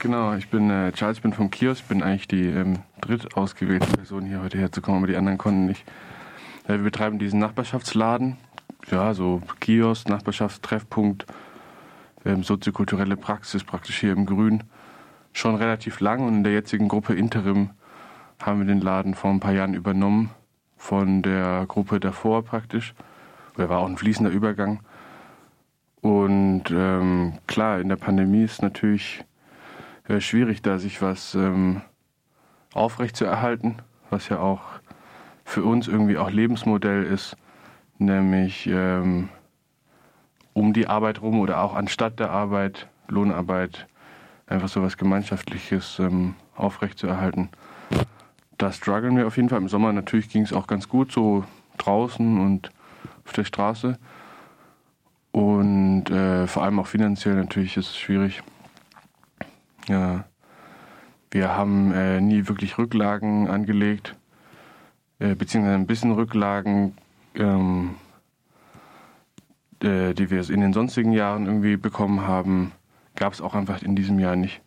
Genau, ich bin äh, Charles, bin vom Kiosk, bin eigentlich die ähm, dritt ausgewählte Person hier heute herzukommen, aber die anderen konnten nicht. Äh, wir betreiben diesen Nachbarschaftsladen, ja, so Kiosk, Nachbarschaftstreffpunkt, ähm, soziokulturelle Praxis praktisch hier im Grün. Schon relativ lang und in der jetzigen Gruppe Interim haben wir den Laden vor ein paar Jahren übernommen von der Gruppe davor praktisch. Da war auch ein fließender Übergang. Und ähm, klar, in der Pandemie ist natürlich äh, schwierig, da sich was ähm, aufrechtzuerhalten, was ja auch für uns irgendwie auch Lebensmodell ist, nämlich ähm, um die Arbeit rum oder auch anstatt der Arbeit, Lohnarbeit, einfach so was Gemeinschaftliches ähm, aufrechtzuerhalten. Da strugglen wir auf jeden Fall. Im Sommer natürlich ging es auch ganz gut, so draußen und auf der Straße. Und äh, vor allem auch finanziell natürlich ist es schwierig. Ja. Wir haben äh, nie wirklich Rücklagen angelegt, äh, beziehungsweise ein bisschen Rücklagen, ähm, äh, die wir in den sonstigen Jahren irgendwie bekommen haben, gab es auch einfach in diesem Jahr nicht.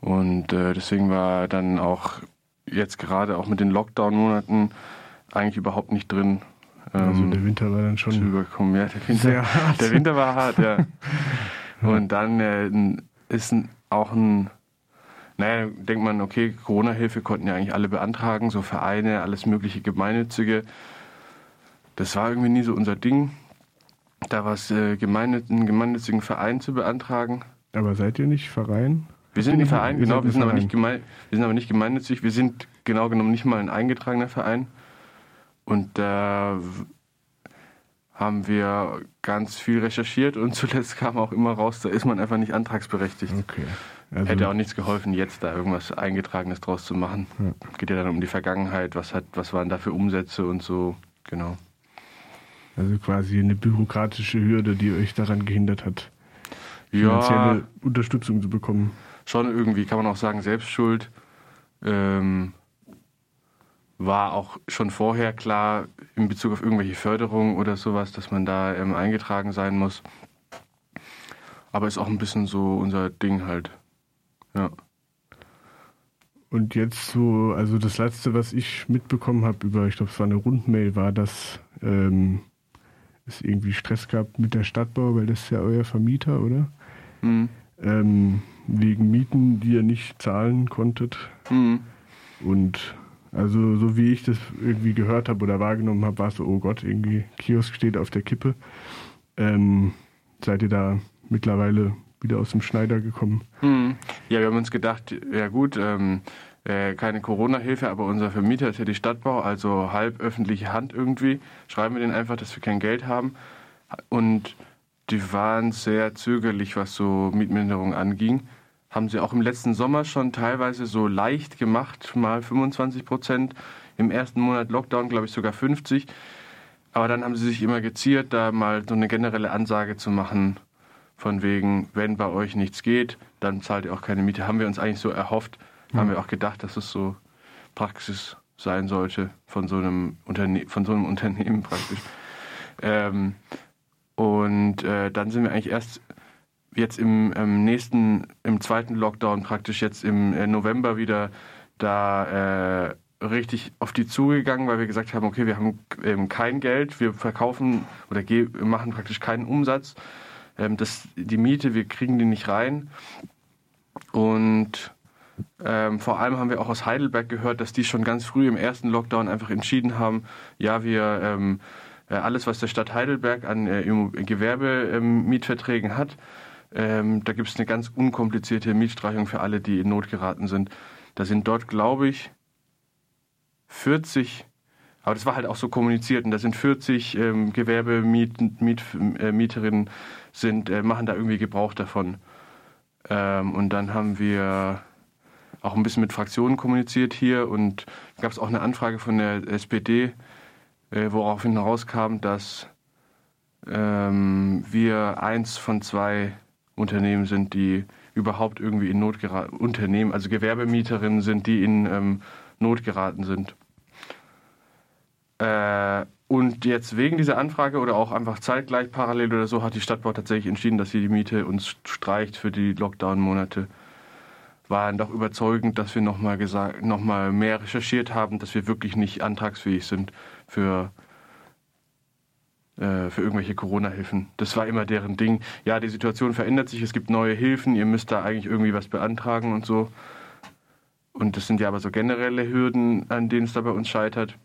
Und äh, deswegen war dann auch jetzt gerade auch mit den Lockdown-Monaten eigentlich überhaupt nicht drin. also der Winter war dann schon überkommen. Ja, der Winter, sehr hart. Der Winter war hart, ja. Und dann äh, ist ein, auch ein, naja, denkt man, okay, Corona-Hilfe konnten ja eigentlich alle beantragen, so Vereine, alles mögliche Gemeinnützige. Das war irgendwie nie so unser Ding, da was äh, gemeinnütz einen gemeinnützigen Verein zu beantragen. Aber seid ihr nicht Verein? Wir sind ein Verein, genau, wir sind, aber nicht gemein, wir sind aber nicht gemeinnützig, wir sind genau genommen nicht mal ein eingetragener Verein. Und da äh, haben wir ganz viel recherchiert und zuletzt kam auch immer raus, da ist man einfach nicht antragsberechtigt. Okay. Also Hätte auch nichts geholfen, jetzt da irgendwas Eingetragenes draus zu machen. Ja. Geht ja dann um die Vergangenheit, was, hat, was waren da für Umsätze und so, genau. Also quasi eine bürokratische Hürde, die euch daran gehindert hat, finanzielle ja, Unterstützung zu bekommen. Schon irgendwie, kann man auch sagen, Selbstschuld. Ähm, war auch schon vorher klar in Bezug auf irgendwelche Förderungen oder sowas, dass man da ähm, eingetragen sein muss. Aber ist auch ein bisschen so unser Ding halt. Ja. Und jetzt so, also das letzte, was ich mitbekommen habe über, ich glaube, es war eine Rundmail, war, dass ähm, es irgendwie Stress gab mit der Stadtbau, weil das ist ja euer Vermieter, oder? Mhm. Ähm, wegen Mieten, die ihr nicht zahlen konntet. Mhm. Und also so wie ich das irgendwie gehört habe oder wahrgenommen habe, war es so, oh Gott, irgendwie Kiosk steht auf der Kippe. Ähm, seid ihr da mittlerweile wieder aus dem Schneider gekommen? Hm. Ja, wir haben uns gedacht, ja gut, ähm, äh, keine Corona-Hilfe, aber unser Vermieter ist ja die Stadtbau, also halb öffentliche Hand irgendwie. Schreiben wir denen einfach, dass wir kein Geld haben. Und die waren sehr zögerlich, was so Mietminderung anging haben sie auch im letzten Sommer schon teilweise so leicht gemacht, mal 25 Prozent. Im ersten Monat Lockdown, glaube ich, sogar 50. Aber dann haben sie sich immer geziert, da mal so eine generelle Ansage zu machen, von wegen, wenn bei euch nichts geht, dann zahlt ihr auch keine Miete. Haben wir uns eigentlich so erhofft, mhm. haben wir auch gedacht, dass es so Praxis sein sollte von so einem, Unterne von so einem Unternehmen praktisch. Ähm, und äh, dann sind wir eigentlich erst jetzt im ähm, nächsten, im zweiten Lockdown praktisch jetzt im äh, November wieder da äh, richtig auf die zugegangen, weil wir gesagt haben, okay, wir haben ähm, kein Geld, wir verkaufen oder machen praktisch keinen Umsatz. Ähm, das, die Miete, wir kriegen die nicht rein. Und ähm, vor allem haben wir auch aus Heidelberg gehört, dass die schon ganz früh im ersten Lockdown einfach entschieden haben, ja, wir ähm, äh, alles, was der Stadt Heidelberg an äh, Gewerbemietverträgen hat, ähm, da gibt es eine ganz unkomplizierte Mietstreichung für alle, die in Not geraten sind. Da sind dort, glaube ich, 40, aber das war halt auch so kommuniziert, und da sind 40 ähm, Gewerbemieterinnen, äh, sind, äh, machen da irgendwie Gebrauch davon. Ähm, und dann haben wir auch ein bisschen mit Fraktionen kommuniziert hier und gab es auch eine Anfrage von der SPD, äh, woraufhin herauskam, dass ähm, wir eins von zwei Unternehmen sind, die überhaupt irgendwie in Not geraten, Unternehmen, also Gewerbemieterinnen sind, die in ähm, Not geraten sind. Äh, und jetzt wegen dieser Anfrage oder auch einfach zeitgleich parallel oder so hat die Stadtbau tatsächlich entschieden, dass sie die Miete uns streicht für die Lockdown-Monate. war dann doch überzeugend, dass wir nochmal noch mehr recherchiert haben, dass wir wirklich nicht antragsfähig sind für, äh, für irgendwelche Corona-Hilfen. Das war immer deren Ding. Ja, die Situation verändert sich, es gibt neue Hilfen, ihr müsst da eigentlich irgendwie was beantragen und so. Und das sind ja aber so generelle Hürden, an denen es da bei uns scheitert.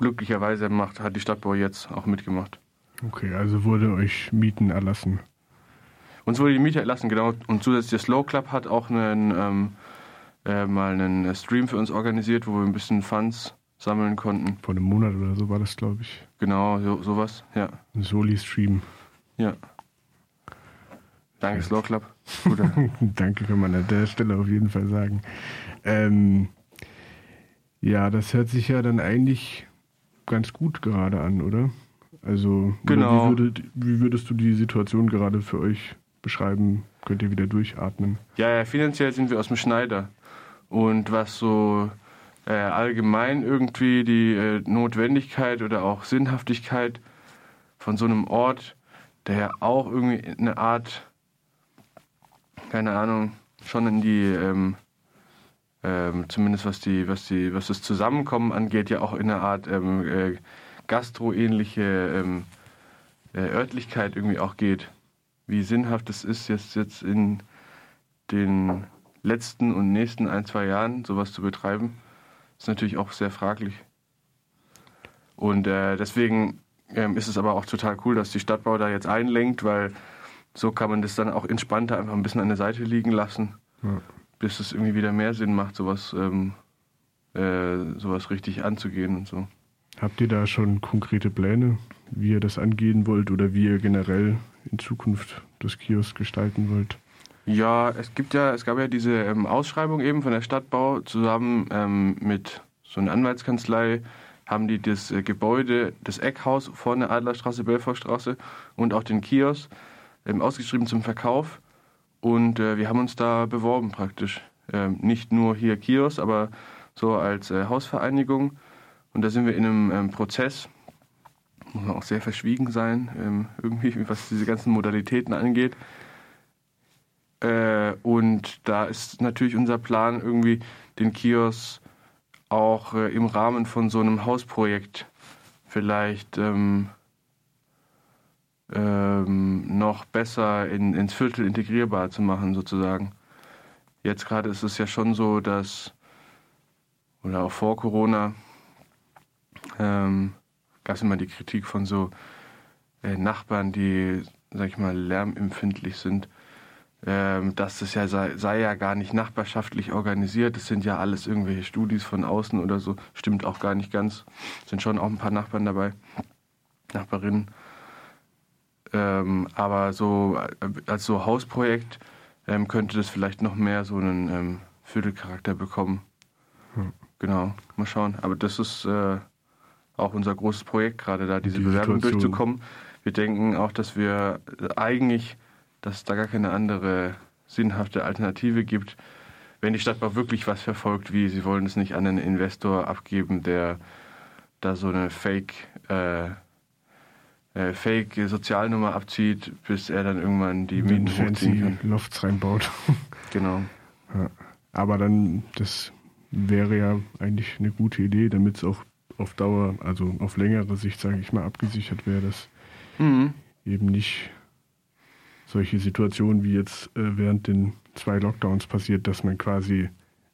Glücklicherweise macht, hat die Stadtbau jetzt auch mitgemacht. Okay, also wurde euch Mieten erlassen. Uns wurde die Miete erlassen, genau. Und zusätzlich der Slow Club hat auch einen, ähm, äh, mal einen Stream für uns organisiert, wo wir ein bisschen Funds sammeln konnten. Vor einem Monat oder so war das, glaube ich. Genau, so, sowas, ja. Ein Soli-Stream. Ja. Danke, Slow Club. Danke, kann man an der Stelle auf jeden Fall sagen. Ähm, ja, das hört sich ja dann eigentlich ganz gut gerade an, oder? Also, genau. Wie, würdet, wie würdest du die Situation gerade für euch beschreiben? Könnt ihr wieder durchatmen? Ja, ja finanziell sind wir aus dem Schneider. Und was so äh, allgemein irgendwie die äh, Notwendigkeit oder auch Sinnhaftigkeit von so einem Ort, der ja auch irgendwie eine Art, keine Ahnung, schon in die, ähm, ähm, zumindest was die, was die, was das Zusammenkommen angeht, ja auch in eine Art ähm, äh, gastroähnliche ähm, äh, Örtlichkeit irgendwie auch geht. Wie sinnhaft es ist, jetzt, jetzt in den letzten und nächsten ein, zwei Jahren sowas zu betreiben, ist natürlich auch sehr fraglich. Und äh, deswegen ähm, ist es aber auch total cool, dass die Stadtbau da jetzt einlenkt, weil so kann man das dann auch entspannter einfach ein bisschen an der Seite liegen lassen, ja. bis es irgendwie wieder mehr Sinn macht, sowas, ähm, äh, sowas richtig anzugehen und so. Habt ihr da schon konkrete Pläne, wie ihr das angehen wollt oder wie ihr generell in Zukunft das Kiosk gestalten wollt? Ja, es gibt ja, es gab ja diese ähm, Ausschreibung eben von der Stadtbau zusammen ähm, mit so einer Anwaltskanzlei haben die das äh, Gebäude, das Eckhaus vorne Adlerstraße, Belfortstraße und auch den Kiosk ähm, ausgeschrieben zum Verkauf. Und äh, wir haben uns da beworben praktisch. Ähm, nicht nur hier Kiosk, aber so als äh, Hausvereinigung. Und da sind wir in einem ähm, Prozess, muss man auch sehr verschwiegen sein, ähm, irgendwie, was diese ganzen Modalitäten angeht. Äh, und da ist natürlich unser Plan, irgendwie den Kiosk auch äh, im Rahmen von so einem Hausprojekt vielleicht ähm, ähm, noch besser in, ins Viertel integrierbar zu machen, sozusagen. Jetzt gerade ist es ja schon so, dass, oder auch vor Corona, ähm, gab es immer die Kritik von so äh, Nachbarn, die, sag ich mal, lärmempfindlich sind, ähm, dass das ja sei, sei, ja gar nicht nachbarschaftlich organisiert. Das sind ja alles irgendwelche Studis von außen oder so. Stimmt auch gar nicht ganz. Sind schon auch ein paar Nachbarn dabei, Nachbarinnen. Ähm, aber so äh, als so Hausprojekt ähm, könnte das vielleicht noch mehr so einen ähm, Viertelcharakter bekommen. Hm. Genau, mal schauen. Aber das ist äh, auch unser großes Projekt gerade da, diese Die Bewerbung Situation. durchzukommen. Wir denken auch, dass wir eigentlich, dass es da gar keine andere sinnhafte Alternative gibt, wenn die Stadtbau wirklich was verfolgt, wie sie wollen es nicht an einen Investor abgeben, der da so eine Fake äh, äh, Fake-Sozialnummer abzieht, bis er dann irgendwann die Mieten hochziehen kann. Lofts reinbaut. genau. Ja. Aber dann, das wäre ja eigentlich eine gute Idee, damit es auch auf Dauer, also auf längere Sicht, sage ich mal, abgesichert wäre, dass mhm. eben nicht solche Situationen wie jetzt äh, während den zwei Lockdowns passiert, dass man quasi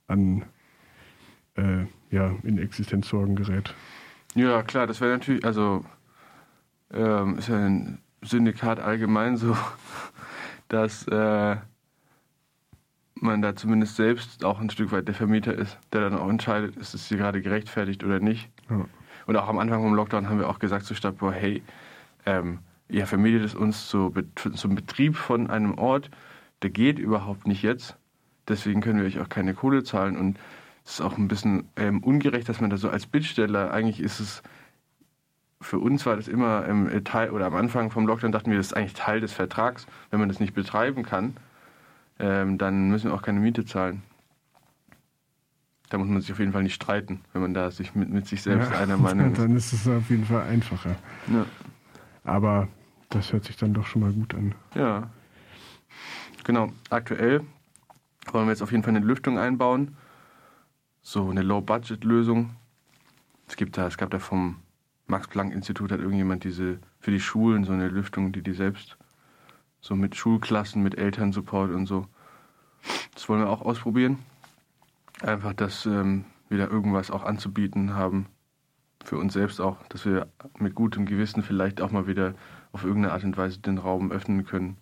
an äh, ja, in Existenzsorgen gerät. Ja, klar, das wäre natürlich, also ähm, ist ja ein Syndikat allgemein so, dass äh, man da zumindest selbst auch ein Stück weit der Vermieter ist, der dann auch entscheidet, ist es hier gerade gerechtfertigt oder nicht. Ja. Und auch am Anfang vom Lockdown haben wir auch gesagt zur Stadtbau, hey, ähm, ihr vermietet es uns zu, zum Betrieb von einem Ort, der geht überhaupt nicht jetzt. Deswegen können wir euch auch keine Kohle zahlen. Und es ist auch ein bisschen ähm, ungerecht, dass man da so als Bittsteller, eigentlich ist es, für uns war das immer im Teil, oder am Anfang vom Lockdown dachten wir, das ist eigentlich Teil des Vertrags. Wenn man das nicht betreiben kann, ähm, dann müssen wir auch keine Miete zahlen. Da muss man sich auf jeden Fall nicht streiten, wenn man da sich mit, mit sich selbst ja, einer Meinung ist. Dann ist es auf jeden Fall einfacher. Ja. Aber das hört sich dann doch schon mal gut an. Ja. Genau. Aktuell wollen wir jetzt auf jeden Fall eine Lüftung einbauen. So eine Low-Budget-Lösung. Es gibt da, es gab da vom Max-Planck-Institut hat irgendjemand diese für die Schulen so eine Lüftung, die die selbst so mit Schulklassen, mit Elternsupport und so. Das wollen wir auch ausprobieren. Einfach, dass ähm, wir da irgendwas auch anzubieten haben. Für uns selbst auch, dass wir mit gutem Gewissen vielleicht auch mal wieder auf irgendeine Art und Weise den Raum öffnen können